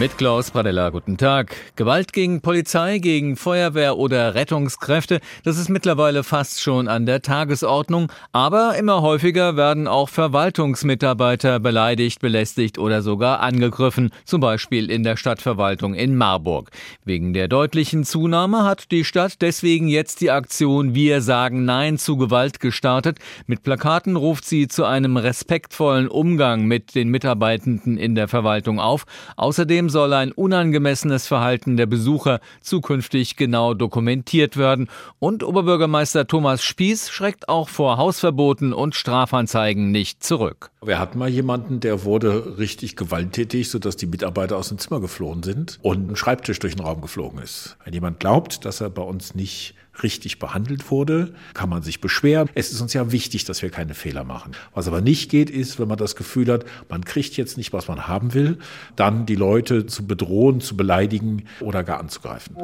Mit Klaus Pradella, guten Tag. Gewalt gegen Polizei, gegen Feuerwehr oder Rettungskräfte, das ist mittlerweile fast schon an der Tagesordnung. Aber immer häufiger werden auch Verwaltungsmitarbeiter beleidigt, belästigt oder sogar angegriffen, zum Beispiel in der Stadtverwaltung in Marburg. Wegen der deutlichen Zunahme hat die Stadt deswegen jetzt die Aktion Wir sagen Nein zu Gewalt gestartet. Mit Plakaten ruft sie zu einem respektvollen Umgang mit den Mitarbeitenden in der Verwaltung auf. Außerdem Außerdem soll ein unangemessenes Verhalten der Besucher zukünftig genau dokumentiert werden. Und Oberbürgermeister Thomas Spieß schreckt auch vor Hausverboten und Strafanzeigen nicht zurück. Wir hatten mal jemanden, der wurde richtig gewalttätig, sodass die Mitarbeiter aus dem Zimmer geflohen sind und ein Schreibtisch durch den Raum geflogen ist. Wenn jemand glaubt, dass er bei uns nicht richtig behandelt wurde, kann man sich beschweren. Es ist uns ja wichtig, dass wir keine Fehler machen. Was aber nicht geht, ist, wenn man das Gefühl hat, man kriegt jetzt nicht, was man haben will, dann die Leute zu bedrohen, zu beleidigen oder gar anzugreifen.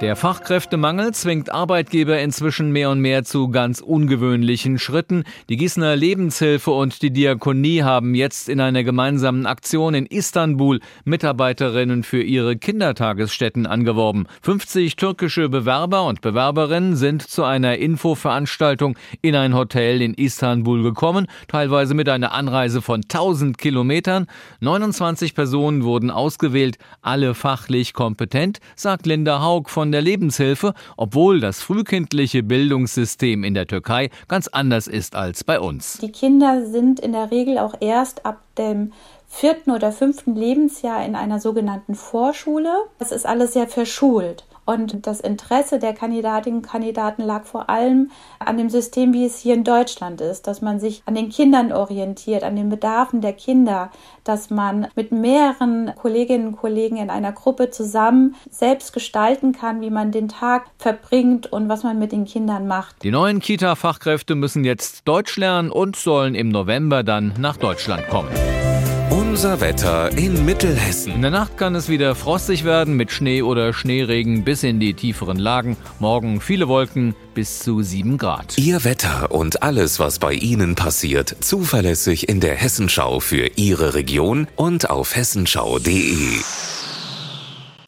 Der Fachkräftemangel zwingt Arbeitgeber inzwischen mehr und mehr zu ganz ungewöhnlichen Schritten. Die Gießener Lebenshilfe und die Diakonie haben jetzt in einer gemeinsamen Aktion in Istanbul Mitarbeiterinnen für ihre Kindertagesstätten angeworben. 50 türkische Bewerber und Bewerberinnen sind zu einer Infoveranstaltung in ein Hotel in Istanbul gekommen, teilweise mit einer Anreise von 1000 Kilometern. 29 Personen wurden ausgewählt, alle fachlich kompetent, sagt Linda Haug von von der Lebenshilfe, obwohl das frühkindliche Bildungssystem in der Türkei ganz anders ist als bei uns. Die Kinder sind in der Regel auch erst ab dem vierten oder fünften Lebensjahr in einer sogenannten Vorschule. Das ist alles sehr verschult. Und das Interesse der Kandidatinnen und Kandidaten lag vor allem an dem System, wie es hier in Deutschland ist, dass man sich an den Kindern orientiert, an den Bedarfen der Kinder, dass man mit mehreren Kolleginnen und Kollegen in einer Gruppe zusammen selbst gestalten kann, wie man den Tag verbringt und was man mit den Kindern macht. Die neuen Kita-Fachkräfte müssen jetzt Deutsch lernen und sollen im November dann nach Deutschland kommen. Unser Wetter in Mittelhessen. In der Nacht kann es wieder frostig werden mit Schnee oder Schneeregen bis in die tieferen Lagen. Morgen viele Wolken bis zu 7 Grad. Ihr Wetter und alles, was bei Ihnen passiert, zuverlässig in der Hessenschau für Ihre Region und auf hessenschau.de.